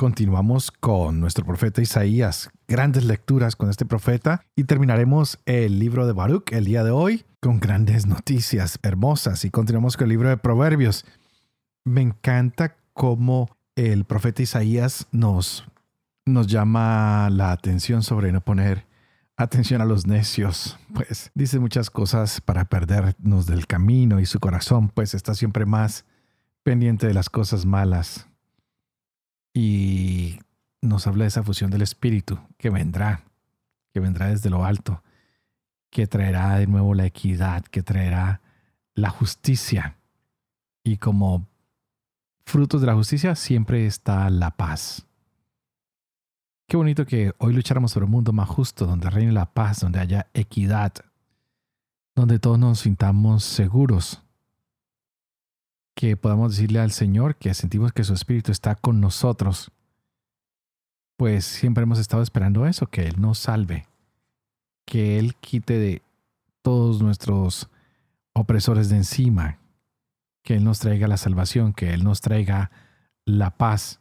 Continuamos con nuestro profeta Isaías, grandes lecturas con este profeta. Y terminaremos el libro de Baruch el día de hoy con grandes noticias hermosas. Y continuamos con el libro de Proverbios. Me encanta cómo el profeta Isaías nos, nos llama la atención sobre no poner atención a los necios, pues dice muchas cosas para perdernos del camino y su corazón pues está siempre más pendiente de las cosas malas y nos habla de esa fusión del Espíritu que vendrá, que vendrá desde lo alto, que traerá de nuevo la equidad, que traerá la justicia. Y como frutos de la justicia siempre está la paz. Qué bonito que hoy lucháramos por un mundo más justo, donde reine la paz, donde haya equidad, donde todos nos sintamos seguros, que podamos decirle al Señor que sentimos que su Espíritu está con nosotros, pues siempre hemos estado esperando eso, que Él nos salve, que Él quite de todos nuestros opresores de encima, que Él nos traiga la salvación, que Él nos traiga la paz.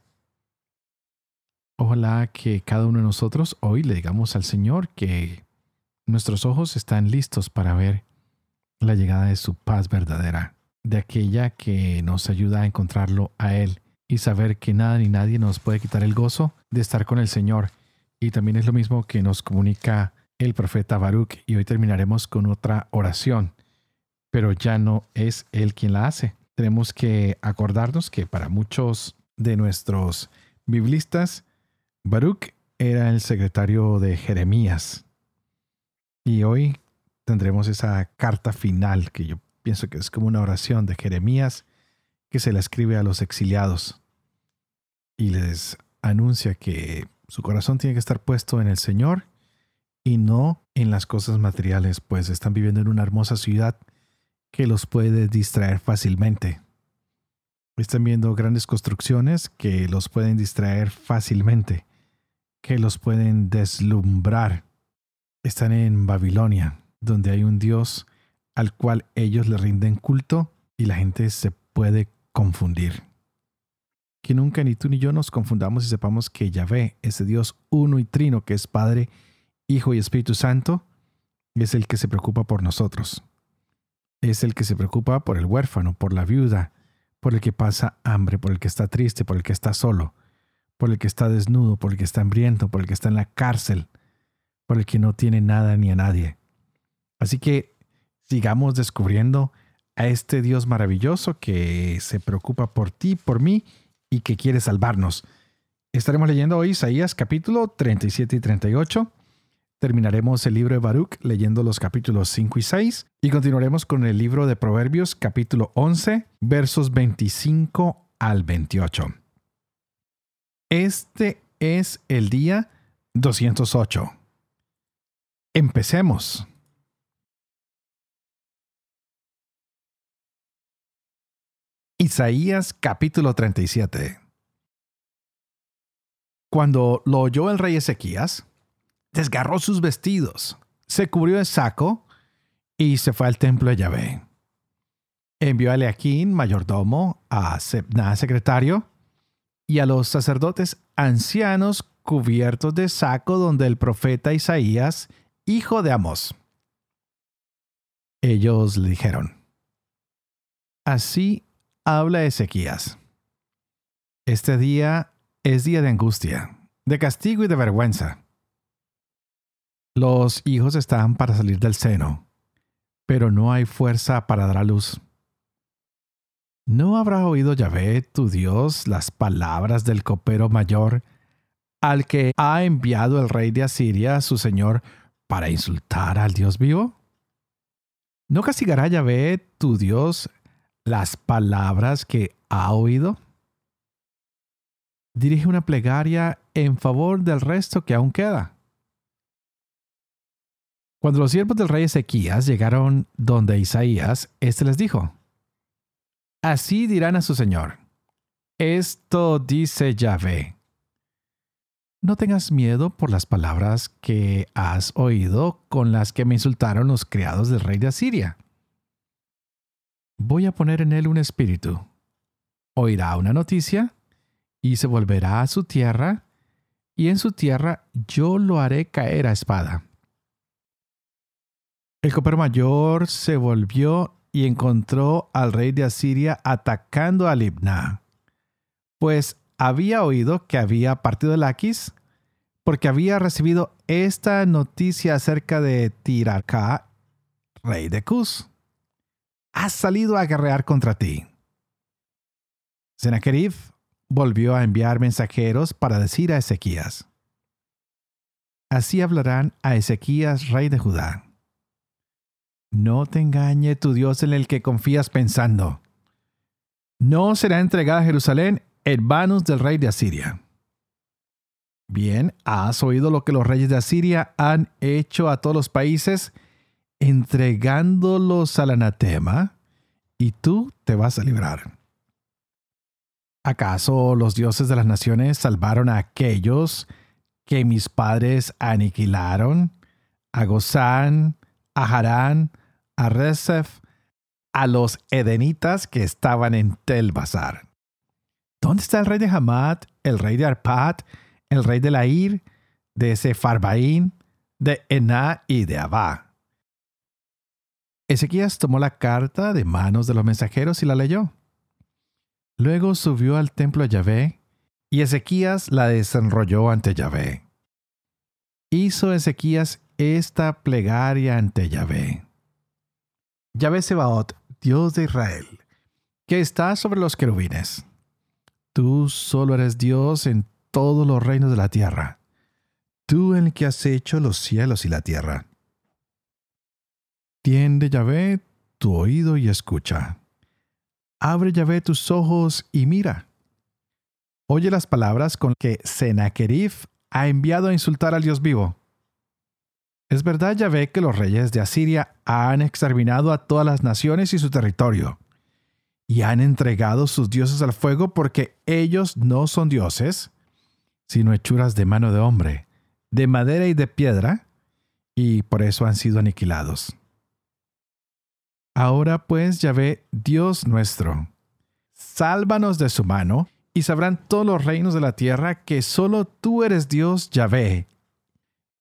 Ojalá que cada uno de nosotros hoy le digamos al Señor que nuestros ojos están listos para ver la llegada de su paz verdadera de aquella que nos ayuda a encontrarlo a Él y saber que nada ni nadie nos puede quitar el gozo de estar con el Señor. Y también es lo mismo que nos comunica el profeta Baruch y hoy terminaremos con otra oración, pero ya no es Él quien la hace. Tenemos que acordarnos que para muchos de nuestros biblistas, Baruch era el secretario de Jeremías. Y hoy tendremos esa carta final que yo pienso que es como una oración de Jeremías que se la escribe a los exiliados y les anuncia que su corazón tiene que estar puesto en el Señor y no en las cosas materiales, pues están viviendo en una hermosa ciudad que los puede distraer fácilmente. Están viendo grandes construcciones que los pueden distraer fácilmente, que los pueden deslumbrar. Están en Babilonia, donde hay un Dios al cual ellos le rinden culto y la gente se puede confundir. Que nunca ni tú ni yo nos confundamos y sepamos que Yahvé, ese Dios uno y trino que es Padre, Hijo y Espíritu Santo, es el que se preocupa por nosotros. Es el que se preocupa por el huérfano, por la viuda, por el que pasa hambre, por el que está triste, por el que está solo, por el que está desnudo, por el que está hambriento, por el que está en la cárcel, por el que no tiene nada ni a nadie. Así que sigamos descubriendo a este Dios maravilloso que se preocupa por ti, por mí y que quiere salvarnos. Estaremos leyendo hoy Isaías capítulo 37 y 38. Terminaremos el libro de Baruch leyendo los capítulos 5 y 6 y continuaremos con el libro de Proverbios capítulo 11 versos 25 al 28. Este es el día 208. Empecemos. Isaías capítulo 37 Cuando lo oyó el rey Ezequías, desgarró sus vestidos, se cubrió de saco y se fue al templo de Yahvé. Envió a Eleaquín, mayordomo, a Sebna, secretario, y a los sacerdotes ancianos cubiertos de saco donde el profeta Isaías, hijo de Amos. Ellos le dijeron, Así habla Ezequías. Este día es día de angustia, de castigo y de vergüenza. Los hijos están para salir del seno, pero no hay fuerza para dar a luz. ¿No habrá oído Yahvé, tu Dios, las palabras del copero mayor, al que ha enviado el rey de Asiria, su señor, para insultar al Dios vivo? ¿No castigará Yahvé, tu Dios, las palabras que ha oído? Dirige una plegaria en favor del resto que aún queda. Cuando los siervos del rey Ezequías llegaron donde Isaías, éste les dijo, Así dirán a su señor, esto dice Yahvé. No tengas miedo por las palabras que has oído con las que me insultaron los criados del rey de Asiria. Voy a poner en él un espíritu. Oirá una noticia y se volverá a su tierra, y en su tierra yo lo haré caer a espada. El copero mayor se volvió y encontró al rey de Asiria atacando a Libna, pues había oído que había partido de Laquis, porque había recibido esta noticia acerca de Tiracá, rey de Cus. Ha salido a guerrear contra ti. Sennacherib volvió a enviar mensajeros para decir a Ezequías: Así hablarán a Ezequías, rey de Judá. No te engañe tu Dios en el que confías pensando. No será entregada Jerusalén en manos del rey de Asiria. Bien, has oído lo que los reyes de Asiria han hecho a todos los países, entregándolos al anatema, y tú te vas a librar. ¿Acaso los dioses de las naciones salvaron a aquellos que mis padres aniquilaron? A Gozán, a Harán, a Rezef, a los edenitas que estaban en Tel Basar. ¿Dónde está el rey de Hamad, el rey de Arpad, el rey de Lair, de Sefarbaín, de Ená y de Abá? Ezequías tomó la carta de manos de los mensajeros y la leyó. Luego subió al templo de Yahvé y Ezequías la desenrolló ante Yahvé. Hizo Ezequías esta plegaria ante Yahvé. Yahvé Sebaot, Dios de Israel, que está sobre los querubines. Tú solo eres Dios en todos los reinos de la tierra. Tú el que has hecho los cielos y la tierra. Tiende Yahvé tu oído y escucha. Abre Yahvé tus ojos y mira. Oye las palabras con que Sennacherib ha enviado a insultar al Dios vivo. Es verdad, Yahvé, que los reyes de Asiria han exterminado a todas las naciones y su territorio, y han entregado sus dioses al fuego porque ellos no son dioses, sino hechuras de mano de hombre, de madera y de piedra, y por eso han sido aniquilados. Ahora pues, Yahvé, Dios nuestro, sálvanos de su mano, y sabrán todos los reinos de la tierra que solo tú eres Dios, Yahvé,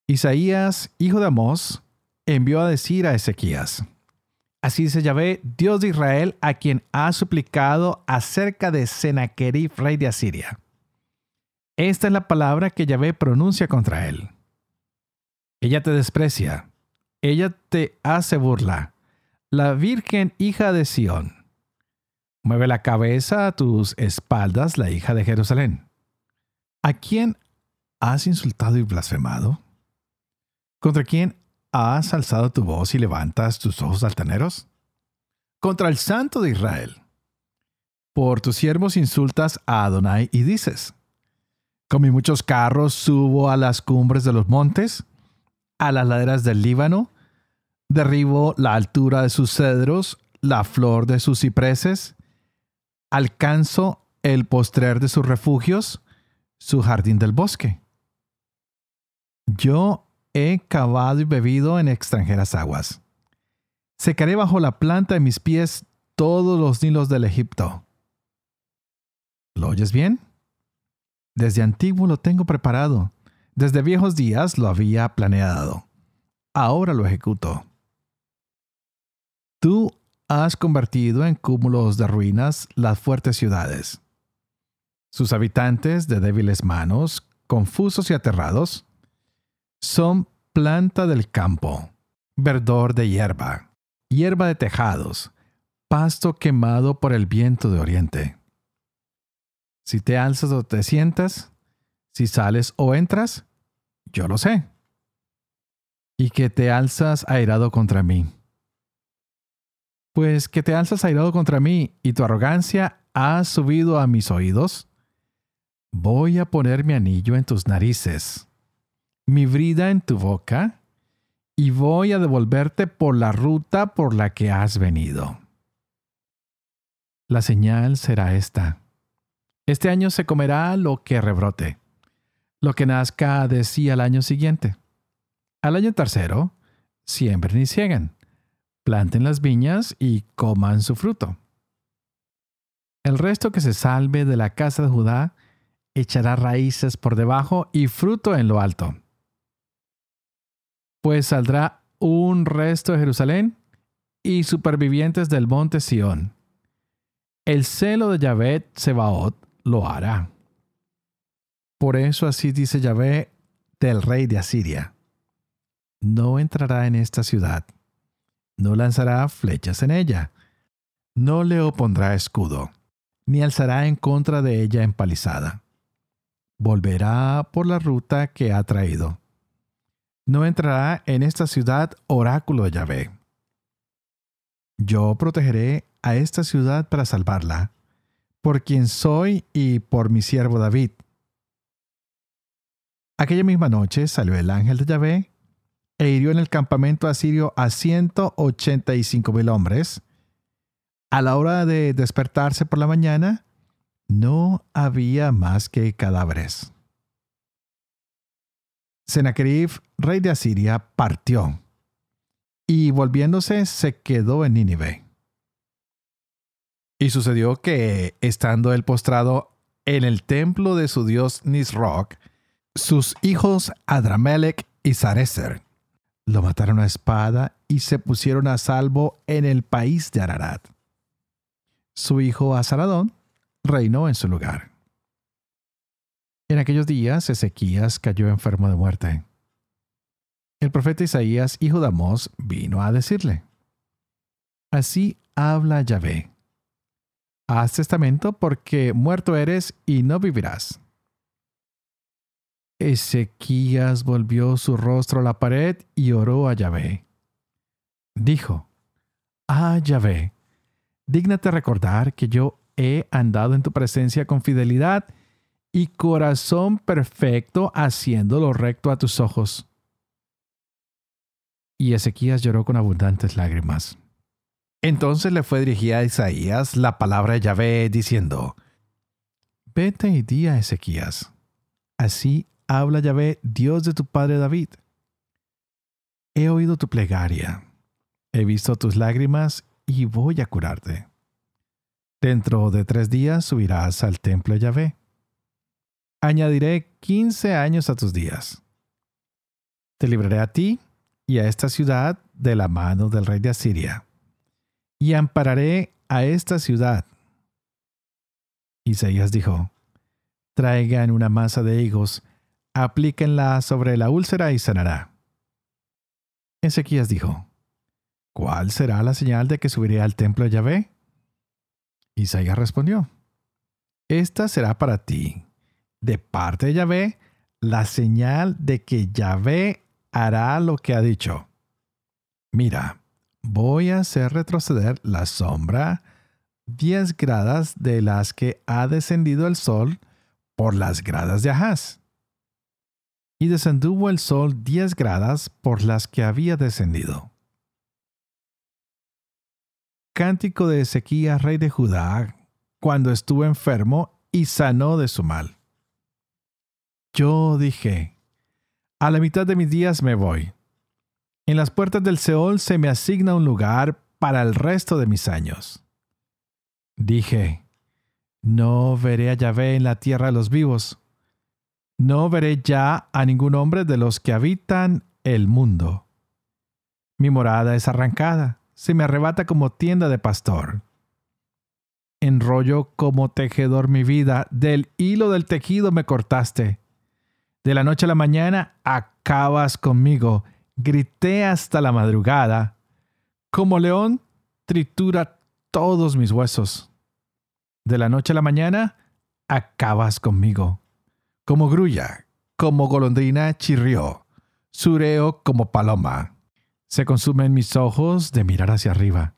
Isaías, hijo de Amós, envió a decir a Ezequías, Así dice Yahvé, Dios de Israel, a quien ha suplicado acerca de Sennacherib, rey de Asiria. Esta es la palabra que Yahvé pronuncia contra él. Ella te desprecia, ella te hace burla, la Virgen hija de Sión. Mueve la cabeza a tus espaldas, la hija de Jerusalén. ¿A quién has insultado y blasfemado? ¿Contra quién has alzado tu voz y levantas tus ojos altaneros? Contra el Santo de Israel. Por tus siervos insultas a Adonai y dices, con mis muchos carros subo a las cumbres de los montes, a las laderas del Líbano, derribo la altura de sus cedros, la flor de sus cipreses, alcanzo el postrer de sus refugios, su jardín del bosque. Yo he cavado y bebido en extranjeras aguas. Secaré bajo la planta de mis pies todos los nilos del Egipto. ¿Lo oyes bien? Desde antiguo lo tengo preparado. Desde viejos días lo había planeado. Ahora lo ejecuto. Tú has convertido en cúmulos de ruinas las fuertes ciudades. Sus habitantes de débiles manos, confusos y aterrados, son planta del campo, verdor de hierba, hierba de tejados, pasto quemado por el viento de oriente. Si te alzas o te sientas, si sales o entras, yo lo sé. Y que te alzas airado contra mí. Pues que te alzas airado contra mí y tu arrogancia ha subido a mis oídos. Voy a poner mi anillo en tus narices, mi brida en tu boca, y voy a devolverte por la ruta por la que has venido. La señal será esta. Este año se comerá lo que rebrote, lo que nazca de sí al año siguiente. Al año tercero, siembren y cieguen, planten las viñas y coman su fruto. El resto que se salve de la casa de Judá echará raíces por debajo y fruto en lo alto. Pues saldrá un resto de Jerusalén y supervivientes del monte Sión. El celo de Yahvé Sebaot lo hará. Por eso así dice Yahvé del rey de Asiria. No entrará en esta ciudad, no lanzará flechas en ella, no le opondrá escudo, ni alzará en contra de ella empalizada volverá por la ruta que ha traído. No entrará en esta ciudad oráculo de Yahvé. Yo protegeré a esta ciudad para salvarla, por quien soy y por mi siervo David. Aquella misma noche salió el ángel de Yahvé e hirió en el campamento asirio a ciento ochenta y cinco mil hombres. A la hora de despertarse por la mañana, no había más que cadáveres. Sennacherib, rey de Asiria, partió y volviéndose se quedó en Nínive. Y sucedió que, estando él postrado en el templo de su dios Nisroch, sus hijos Adramelech y Sarecer lo mataron a espada y se pusieron a salvo en el país de Ararat. Su hijo Asaradón reinó en su lugar. En aquellos días Ezequías cayó enfermo de muerte. El profeta Isaías, hijo de Amós, vino a decirle, Así habla Yahvé. Haz testamento porque muerto eres y no vivirás. Ezequías volvió su rostro a la pared y oró a Yahvé. Dijo, Ah, Yahvé, dígnate recordar que yo he andado en tu presencia con fidelidad y corazón perfecto haciendo lo recto a tus ojos. Y Ezequías lloró con abundantes lágrimas. Entonces le fue dirigida a Isaías la palabra de Yahvé diciendo, Vete y di a Ezequías, así habla Yahvé, Dios de tu padre David. He oído tu plegaria, he visto tus lágrimas y voy a curarte. Dentro de tres días subirás al templo de Yahvé. Añadiré quince años a tus días. Te libraré a ti y a esta ciudad de la mano del rey de Asiria, y ampararé a esta ciudad. Isaías dijo, Traigan una masa de higos, aplíquenla sobre la úlcera y sanará. Ezequías dijo, ¿Cuál será la señal de que subiré al templo de Yahvé? Isaías respondió, Esta será para ti, de parte de Yahvé, la señal de que Yahvé hará lo que ha dicho. Mira, voy a hacer retroceder la sombra diez gradas de las que ha descendido el sol por las gradas de Ahaz. Y descenduvo el sol diez gradas por las que había descendido. Cántico de Ezequías, rey de Judá, cuando estuvo enfermo y sanó de su mal. Yo dije, a la mitad de mis días me voy. En las puertas del Seol se me asigna un lugar para el resto de mis años. Dije, no veré a Yahvé en la tierra de los vivos. No veré ya a ningún hombre de los que habitan el mundo. Mi morada es arrancada se me arrebata como tienda de pastor. Enrollo como tejedor mi vida, del hilo del tejido me cortaste. De la noche a la mañana acabas conmigo, grité hasta la madrugada. Como león, tritura todos mis huesos. De la noche a la mañana acabas conmigo. Como grulla, como golondrina chirrió, sureo como paloma. Se consumen mis ojos de mirar hacia arriba.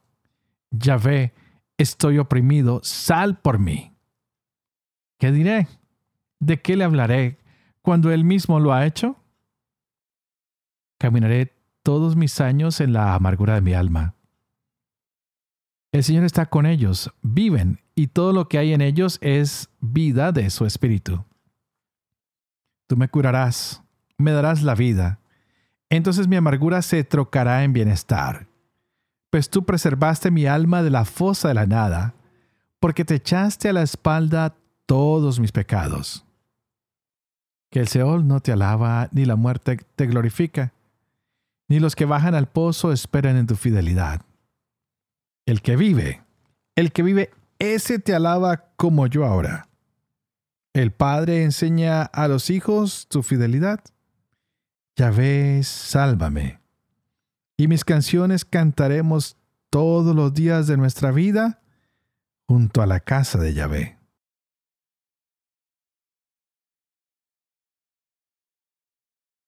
Ya ve, estoy oprimido, sal por mí. ¿Qué diré? ¿De qué le hablaré cuando él mismo lo ha hecho? Caminaré todos mis años en la amargura de mi alma. El Señor está con ellos, viven, y todo lo que hay en ellos es vida de su espíritu. Tú me curarás, me darás la vida. Entonces mi amargura se trocará en bienestar. Pues tú preservaste mi alma de la fosa de la nada, porque te echaste a la espalda todos mis pecados. Que el Seol no te alaba, ni la muerte te glorifica, ni los que bajan al pozo esperan en tu fidelidad. El que vive, el que vive, ese te alaba como yo ahora. El Padre enseña a los hijos tu fidelidad. Ya ves, sálvame. Y mis canciones cantaremos todos los días de nuestra vida junto a la casa de Yahvé.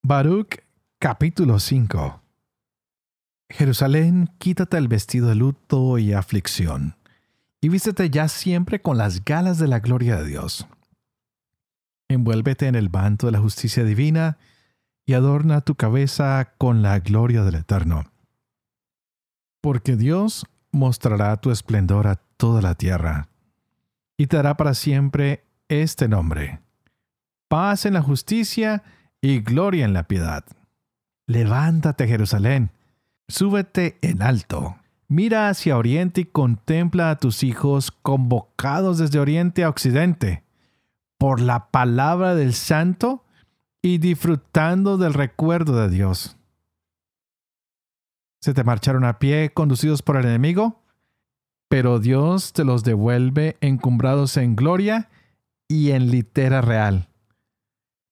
Baruch capítulo 5 Jerusalén, quítate el vestido de luto y aflicción, y vístete ya siempre con las galas de la gloria de Dios. Envuélvete en el manto de la justicia divina y adorna tu cabeza con la gloria del Eterno. Porque Dios mostrará tu esplendor a toda la tierra, y te dará para siempre este nombre. Paz en la justicia y gloria en la piedad. Levántate, Jerusalén, súbete en alto. Mira hacia oriente y contempla a tus hijos convocados desde oriente a occidente, por la palabra del santo y disfrutando del recuerdo de Dios. Se te marcharon a pie conducidos por el enemigo, pero Dios te los devuelve encumbrados en gloria y en litera real.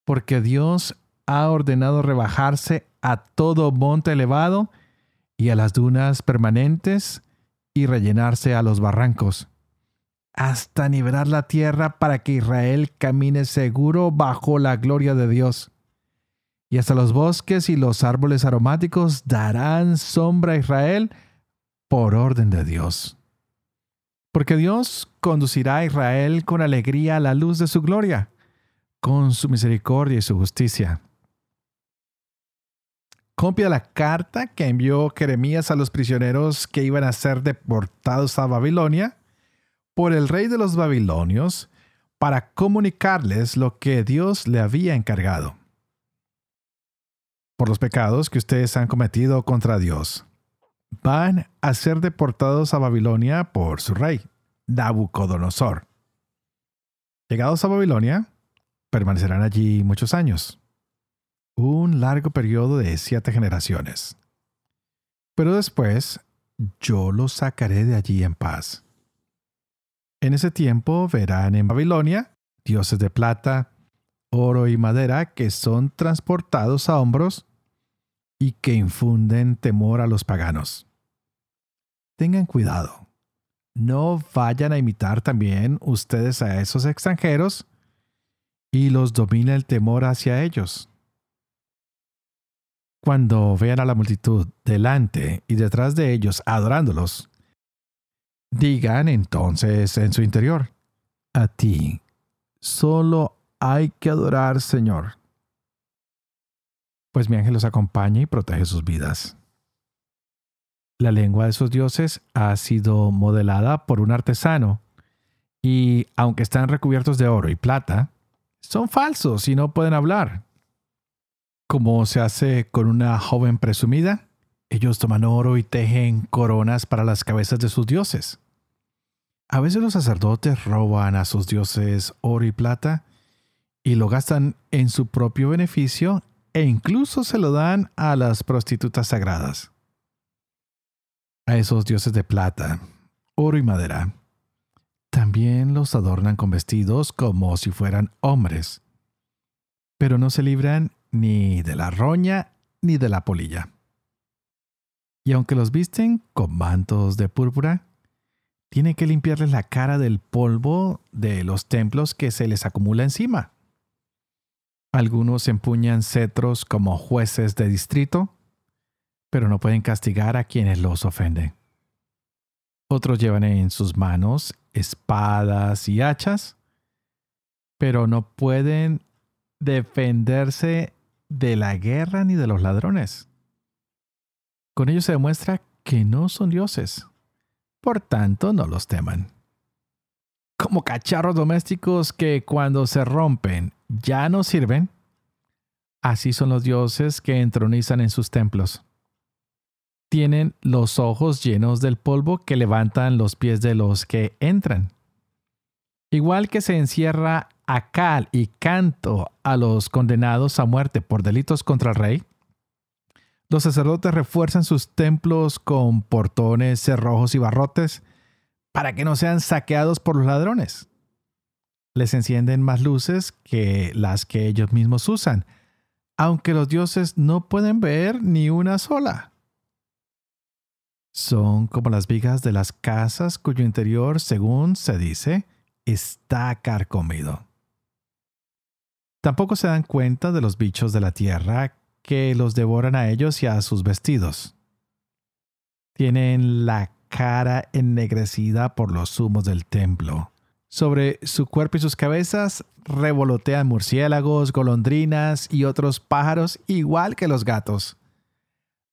Porque Dios ha ordenado rebajarse a todo monte elevado y a las dunas permanentes y rellenarse a los barrancos, hasta nivelar la tierra para que Israel camine seguro bajo la gloria de Dios. Y hasta los bosques y los árboles aromáticos darán sombra a Israel por orden de Dios porque Dios conducirá a Israel con alegría a la luz de su gloria, con su misericordia y su justicia. Copia la carta que envió Jeremías a los prisioneros que iban a ser deportados a Babilonia por el rey de los babilonios para comunicarles lo que Dios le había encargado. Por los pecados que ustedes han cometido contra Dios van a ser deportados a Babilonia por su rey, Nabucodonosor. Llegados a Babilonia, permanecerán allí muchos años, un largo periodo de siete generaciones. Pero después yo los sacaré de allí en paz. En ese tiempo verán en Babilonia dioses de plata, oro y madera que son transportados a hombros y que infunden temor a los paganos. Tengan cuidado. No vayan a imitar también ustedes a esos extranjeros y los domina el temor hacia ellos. Cuando vean a la multitud delante y detrás de ellos adorándolos, digan entonces en su interior, a ti solo hay que adorar, Señor pues mi ángel los acompaña y protege sus vidas. La lengua de esos dioses ha sido modelada por un artesano y, aunque están recubiertos de oro y plata, son falsos y no pueden hablar. Como se hace con una joven presumida, ellos toman oro y tejen coronas para las cabezas de sus dioses. A veces los sacerdotes roban a sus dioses oro y plata y lo gastan en su propio beneficio e incluso se lo dan a las prostitutas sagradas. A esos dioses de plata, oro y madera. También los adornan con vestidos como si fueran hombres, pero no se libran ni de la roña ni de la polilla. Y aunque los visten con mantos de púrpura, tienen que limpiarles la cara del polvo de los templos que se les acumula encima. Algunos empuñan cetros como jueces de distrito, pero no pueden castigar a quienes los ofenden. Otros llevan en sus manos espadas y hachas, pero no pueden defenderse de la guerra ni de los ladrones. Con ello se demuestra que no son dioses. Por tanto, no los teman. Como cacharros domésticos que cuando se rompen ya no sirven, así son los dioses que entronizan en sus templos. Tienen los ojos llenos del polvo que levantan los pies de los que entran. Igual que se encierra a cal y canto a los condenados a muerte por delitos contra el rey, los sacerdotes refuerzan sus templos con portones, cerrojos y barrotes para que no sean saqueados por los ladrones. Les encienden más luces que las que ellos mismos usan, aunque los dioses no pueden ver ni una sola. Son como las vigas de las casas cuyo interior, según se dice, está carcomido. Tampoco se dan cuenta de los bichos de la tierra que los devoran a ellos y a sus vestidos. Tienen la cara ennegrecida por los humos del templo. Sobre su cuerpo y sus cabezas revolotean murciélagos, golondrinas y otros pájaros igual que los gatos,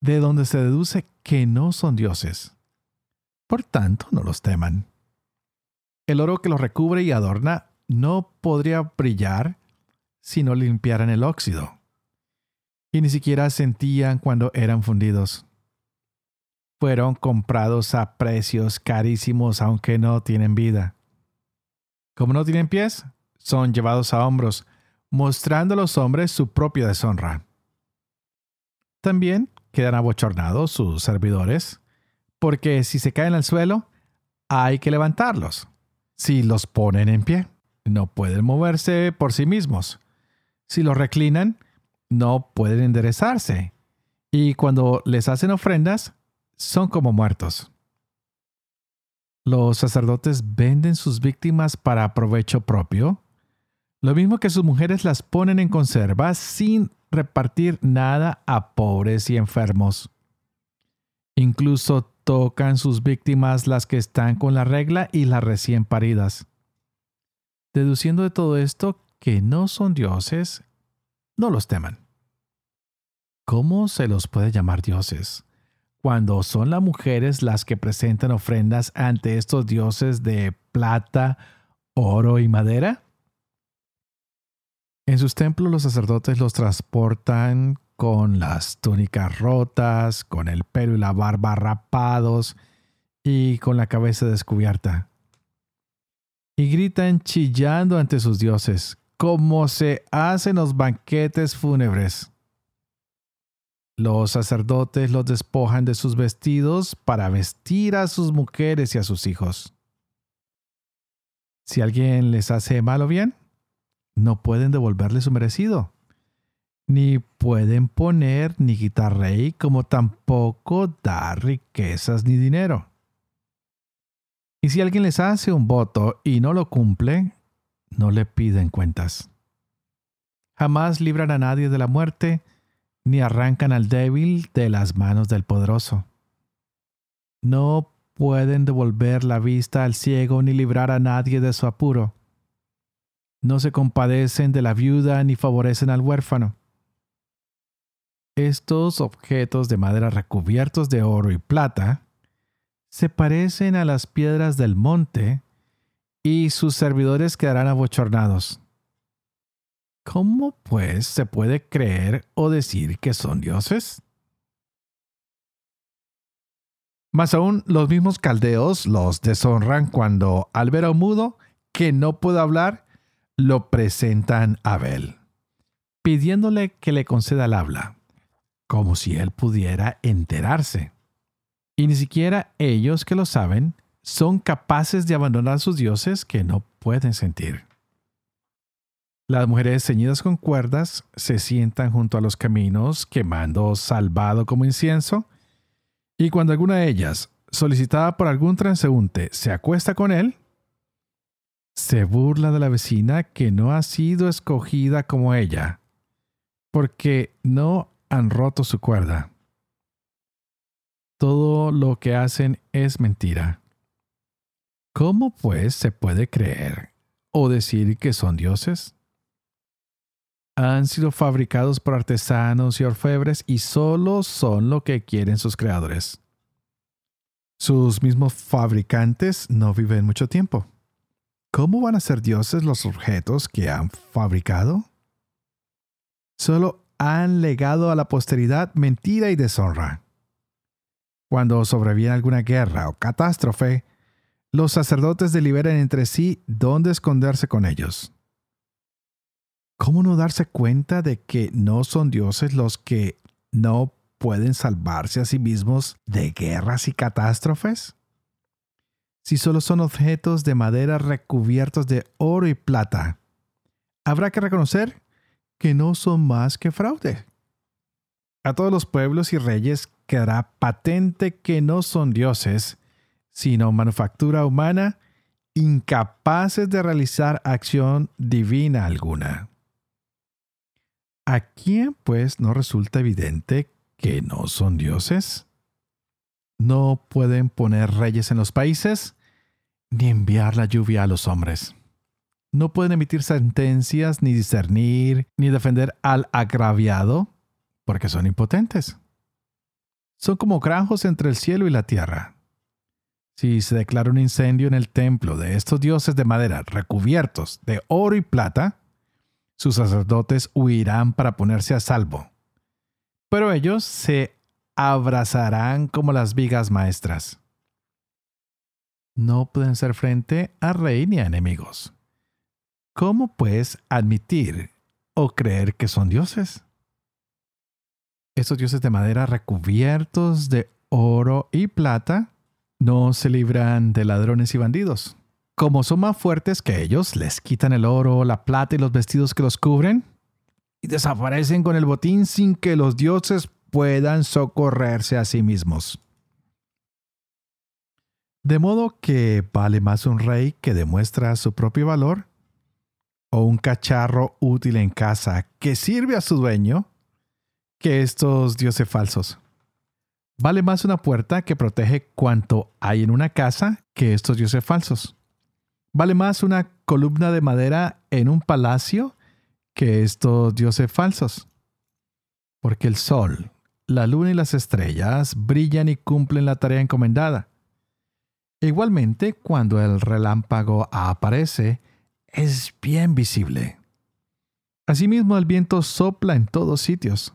de donde se deduce que no son dioses. Por tanto, no los teman. El oro que los recubre y adorna no podría brillar si no limpiaran el óxido y ni siquiera sentían cuando eran fundidos. Fueron comprados a precios carísimos aunque no tienen vida. Como no tienen pies, son llevados a hombros, mostrando a los hombres su propia deshonra. También quedan abochornados sus servidores, porque si se caen al suelo, hay que levantarlos. Si los ponen en pie, no pueden moverse por sí mismos. Si los reclinan, no pueden enderezarse. Y cuando les hacen ofrendas, son como muertos. Los sacerdotes venden sus víctimas para provecho propio, lo mismo que sus mujeres las ponen en conserva sin repartir nada a pobres y enfermos. Incluso tocan sus víctimas las que están con la regla y las recién paridas. Deduciendo de todo esto que no son dioses, no los teman. ¿Cómo se los puede llamar dioses? Cuando son las mujeres las que presentan ofrendas ante estos dioses de plata, oro y madera? En sus templos los sacerdotes los transportan con las túnicas rotas, con el pelo y la barba rapados y con la cabeza descubierta. Y gritan chillando ante sus dioses, como se hacen los banquetes fúnebres. Los sacerdotes los despojan de sus vestidos para vestir a sus mujeres y a sus hijos. Si alguien les hace mal o bien, no pueden devolverle su merecido. Ni pueden poner ni quitar rey, como tampoco dar riquezas ni dinero. Y si alguien les hace un voto y no lo cumple, no le piden cuentas. Jamás libran a nadie de la muerte, ni arrancan al débil de las manos del poderoso. No pueden devolver la vista al ciego ni librar a nadie de su apuro. No se compadecen de la viuda ni favorecen al huérfano. Estos objetos de madera recubiertos de oro y plata se parecen a las piedras del monte y sus servidores quedarán abochornados. ¿Cómo pues se puede creer o decir que son dioses? Más aún, los mismos caldeos los deshonran cuando, al ver a un mudo que no puede hablar, lo presentan a Abel, pidiéndole que le conceda el habla, como si él pudiera enterarse. Y ni siquiera ellos que lo saben son capaces de abandonar sus dioses que no pueden sentir. Las mujeres ceñidas con cuerdas se sientan junto a los caminos, quemando salvado como incienso, y cuando alguna de ellas, solicitada por algún transeúnte, se acuesta con él, se burla de la vecina que no ha sido escogida como ella, porque no han roto su cuerda. Todo lo que hacen es mentira. ¿Cómo pues se puede creer o decir que son dioses? Han sido fabricados por artesanos y orfebres y solo son lo que quieren sus creadores. Sus mismos fabricantes no viven mucho tiempo. ¿Cómo van a ser dioses los objetos que han fabricado? Solo han legado a la posteridad mentira y deshonra. Cuando sobreviene alguna guerra o catástrofe, los sacerdotes deliberan entre sí dónde esconderse con ellos. ¿Cómo no darse cuenta de que no son dioses los que no pueden salvarse a sí mismos de guerras y catástrofes? Si solo son objetos de madera recubiertos de oro y plata, habrá que reconocer que no son más que fraude. A todos los pueblos y reyes quedará patente que no son dioses, sino manufactura humana, incapaces de realizar acción divina alguna. ¿A quién pues no resulta evidente que no son dioses? No pueden poner reyes en los países, ni enviar la lluvia a los hombres. No pueden emitir sentencias, ni discernir, ni defender al agraviado, porque son impotentes. Son como granjos entre el cielo y la tierra. Si se declara un incendio en el templo de estos dioses de madera recubiertos de oro y plata, sus sacerdotes huirán para ponerse a salvo. Pero ellos se abrazarán como las vigas maestras. No pueden ser frente a rey ni a enemigos. ¿Cómo pues admitir o creer que son dioses? Estos dioses de madera recubiertos de oro y plata no se libran de ladrones y bandidos. Como son más fuertes que ellos, les quitan el oro, la plata y los vestidos que los cubren y desaparecen con el botín sin que los dioses puedan socorrerse a sí mismos. De modo que vale más un rey que demuestra su propio valor o un cacharro útil en casa que sirve a su dueño que estos dioses falsos. Vale más una puerta que protege cuanto hay en una casa que estos dioses falsos. Vale más una columna de madera en un palacio que estos dioses falsos. Porque el sol, la luna y las estrellas brillan y cumplen la tarea encomendada. Igualmente, cuando el relámpago aparece, es bien visible. Asimismo, el viento sopla en todos sitios.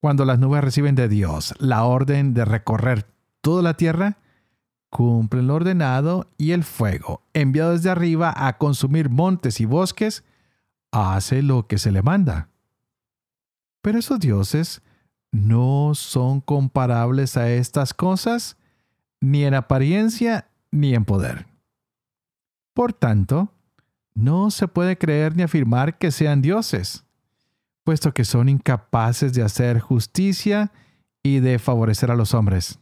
Cuando las nubes reciben de Dios la orden de recorrer toda la tierra, cumplen lo ordenado y el fuego, enviado desde arriba a consumir montes y bosques, hace lo que se le manda. Pero esos dioses no son comparables a estas cosas, ni en apariencia ni en poder. Por tanto, no se puede creer ni afirmar que sean dioses puesto que son incapaces de hacer justicia y de favorecer a los hombres.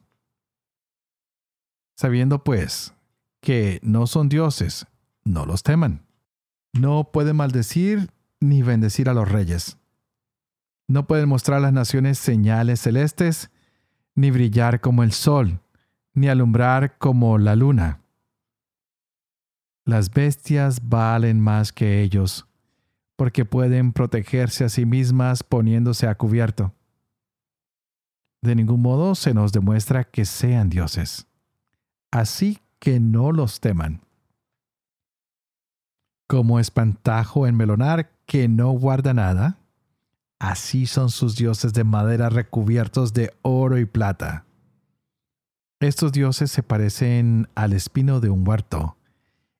Sabiendo pues que no son dioses, no los teman. No pueden maldecir ni bendecir a los reyes. No pueden mostrar a las naciones señales celestes, ni brillar como el sol, ni alumbrar como la luna. Las bestias valen más que ellos, porque pueden protegerse a sí mismas poniéndose a cubierto. De ningún modo se nos demuestra que sean dioses. Así que no los teman. Como espantajo en melonar que no guarda nada, así son sus dioses de madera recubiertos de oro y plata. Estos dioses se parecen al espino de un huerto,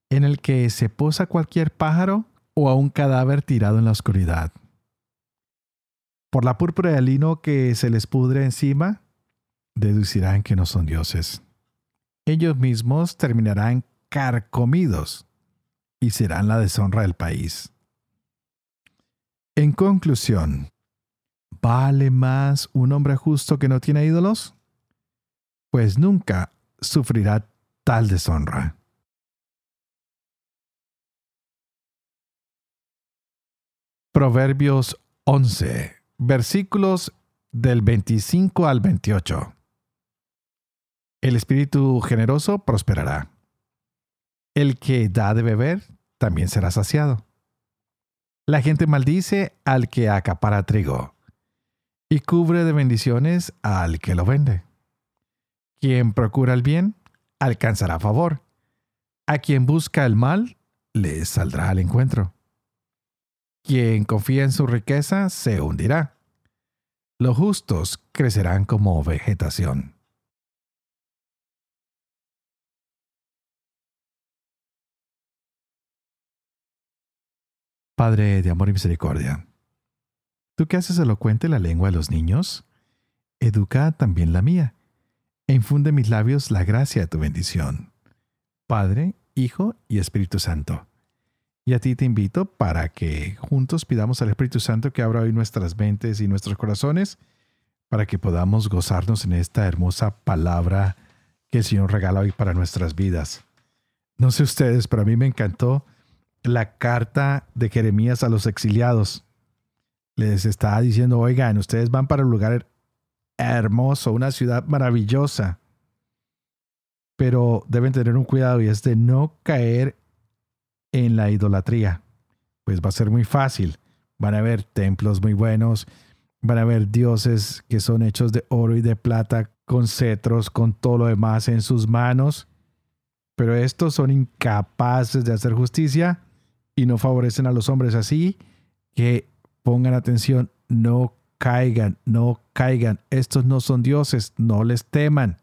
en el que se posa cualquier pájaro o a un cadáver tirado en la oscuridad. Por la púrpura de lino que se les pudre encima, deducirán que no son dioses. Ellos mismos terminarán carcomidos y serán la deshonra del país. En conclusión, ¿vale más un hombre justo que no tiene ídolos? Pues nunca sufrirá tal deshonra. Proverbios 11, versículos del 25 al 28. El espíritu generoso prosperará. El que da de beber también será saciado. La gente maldice al que acapara trigo y cubre de bendiciones al que lo vende. Quien procura el bien, alcanzará favor. A quien busca el mal, le saldrá al encuentro. Quien confía en su riqueza, se hundirá. Los justos crecerán como vegetación. Padre de amor y misericordia, tú que haces elocuente la lengua de los niños, educa también la mía, e infunde en mis labios la gracia de tu bendición. Padre, Hijo y Espíritu Santo. Y a ti te invito para que juntos pidamos al Espíritu Santo que abra hoy nuestras mentes y nuestros corazones para que podamos gozarnos en esta hermosa palabra que el Señor regala hoy para nuestras vidas. No sé ustedes, pero a mí me encantó la carta de Jeremías a los exiliados. Les estaba diciendo, oigan, ustedes van para un lugar hermoso, una ciudad maravillosa, pero deben tener un cuidado y es de no caer en la idolatría. Pues va a ser muy fácil. Van a haber templos muy buenos, van a haber dioses que son hechos de oro y de plata, con cetros, con todo lo demás en sus manos, pero estos son incapaces de hacer justicia y no favorecen a los hombres. Así que pongan atención, no caigan, no caigan. Estos no son dioses, no les teman.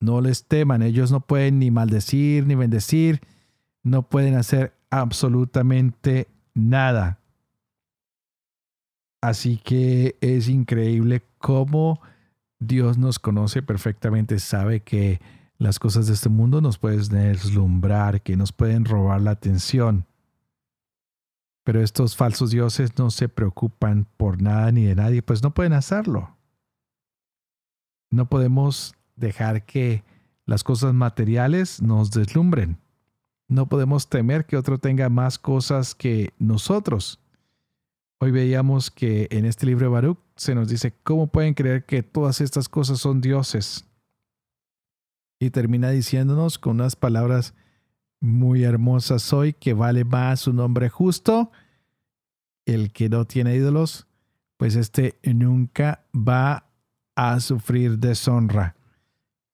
No les teman, ellos no pueden ni maldecir ni bendecir, no pueden hacer absolutamente nada. Así que es increíble cómo Dios nos conoce perfectamente, sabe que las cosas de este mundo nos pueden deslumbrar, que nos pueden robar la atención. Pero estos falsos dioses no se preocupan por nada ni de nadie, pues no pueden hacerlo. No podemos dejar que las cosas materiales nos deslumbren. No podemos temer que otro tenga más cosas que nosotros. Hoy veíamos que en este libro de Baruch se nos dice cómo pueden creer que todas estas cosas son dioses. Y termina diciéndonos con unas palabras muy hermosa soy, que vale más un hombre justo, el que no tiene ídolos, pues este nunca va a sufrir deshonra.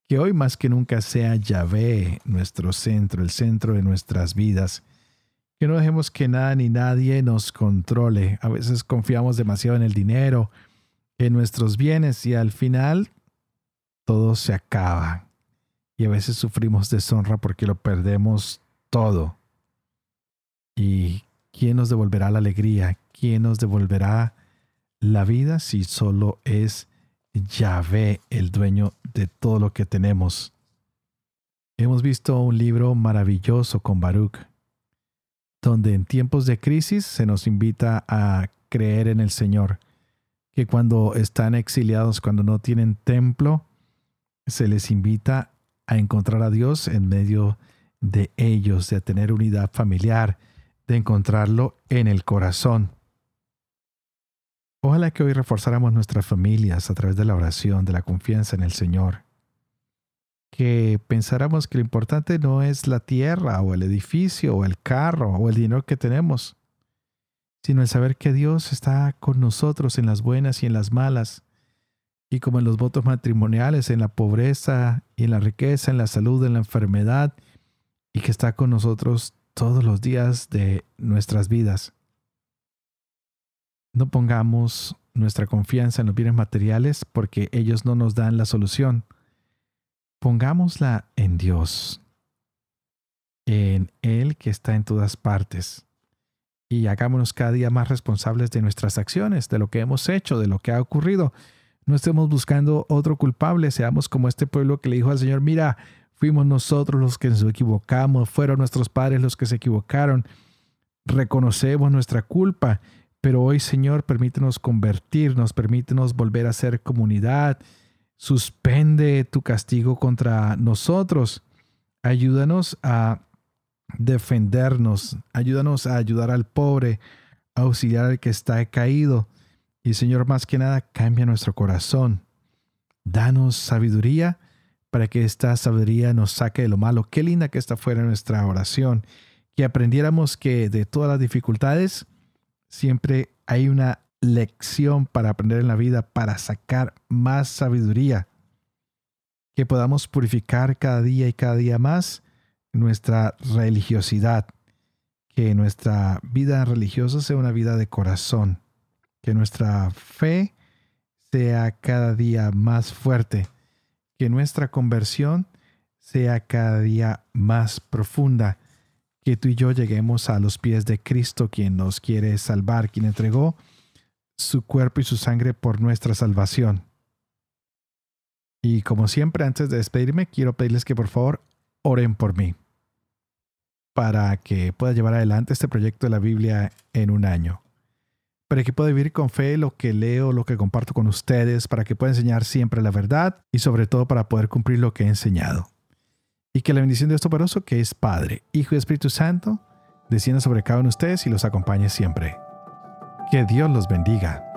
Que hoy más que nunca sea Yahvé nuestro centro, el centro de nuestras vidas. Que no dejemos que nada ni nadie nos controle. A veces confiamos demasiado en el dinero, en nuestros bienes y al final todo se acaba y a veces sufrimos deshonra porque lo perdemos todo. ¿Y quién nos devolverá la alegría? ¿Quién nos devolverá la vida si solo es Yahvé el dueño de todo lo que tenemos? Hemos visto un libro maravilloso con Baruch, donde en tiempos de crisis se nos invita a creer en el Señor, que cuando están exiliados, cuando no tienen templo, se les invita a encontrar a Dios en medio de ellos, de tener unidad familiar, de encontrarlo en el corazón. Ojalá que hoy reforzáramos nuestras familias a través de la oración, de la confianza en el Señor. Que pensáramos que lo importante no es la tierra o el edificio o el carro o el dinero que tenemos, sino el saber que Dios está con nosotros en las buenas y en las malas, y como en los votos matrimoniales, en la pobreza y en la riqueza, en la salud, en la enfermedad, y que está con nosotros todos los días de nuestras vidas. No pongamos nuestra confianza en los bienes materiales porque ellos no nos dan la solución. Pongámosla en Dios, en Él que está en todas partes. Y hagámonos cada día más responsables de nuestras acciones, de lo que hemos hecho, de lo que ha ocurrido no estemos buscando otro culpable, seamos como este pueblo que le dijo al Señor, mira, fuimos nosotros los que nos equivocamos, fueron nuestros padres los que se equivocaron, reconocemos nuestra culpa, pero hoy Señor permítenos convertirnos, permítenos volver a ser comunidad, suspende tu castigo contra nosotros, ayúdanos a defendernos, ayúdanos a ayudar al pobre, a auxiliar al que está caído, y Señor, más que nada, cambia nuestro corazón. Danos sabiduría para que esta sabiduría nos saque de lo malo. Qué linda que esta fuera nuestra oración. que aprendiéramos que de todas las dificultades siempre hay una lección para aprender en la vida, para sacar más sabiduría, que podamos purificar cada día y cada día más nuestra religiosidad, que nuestra vida religiosa sea una vida de corazón, que nuestra fe sea cada día más fuerte, que nuestra conversión sea cada día más profunda, que tú y yo lleguemos a los pies de Cristo, quien nos quiere salvar, quien entregó su cuerpo y su sangre por nuestra salvación. Y como siempre, antes de despedirme, quiero pedirles que por favor oren por mí para que pueda llevar adelante este proyecto de la Biblia en un año. Para que pueda vivir con fe lo que leo, lo que comparto con ustedes, para que pueda enseñar siempre la verdad y sobre todo para poder cumplir lo que he enseñado. Y que la bendición de esto poderoso que es Padre, Hijo y Espíritu Santo descienda sobre cada uno de ustedes y los acompañe siempre. Que Dios los bendiga.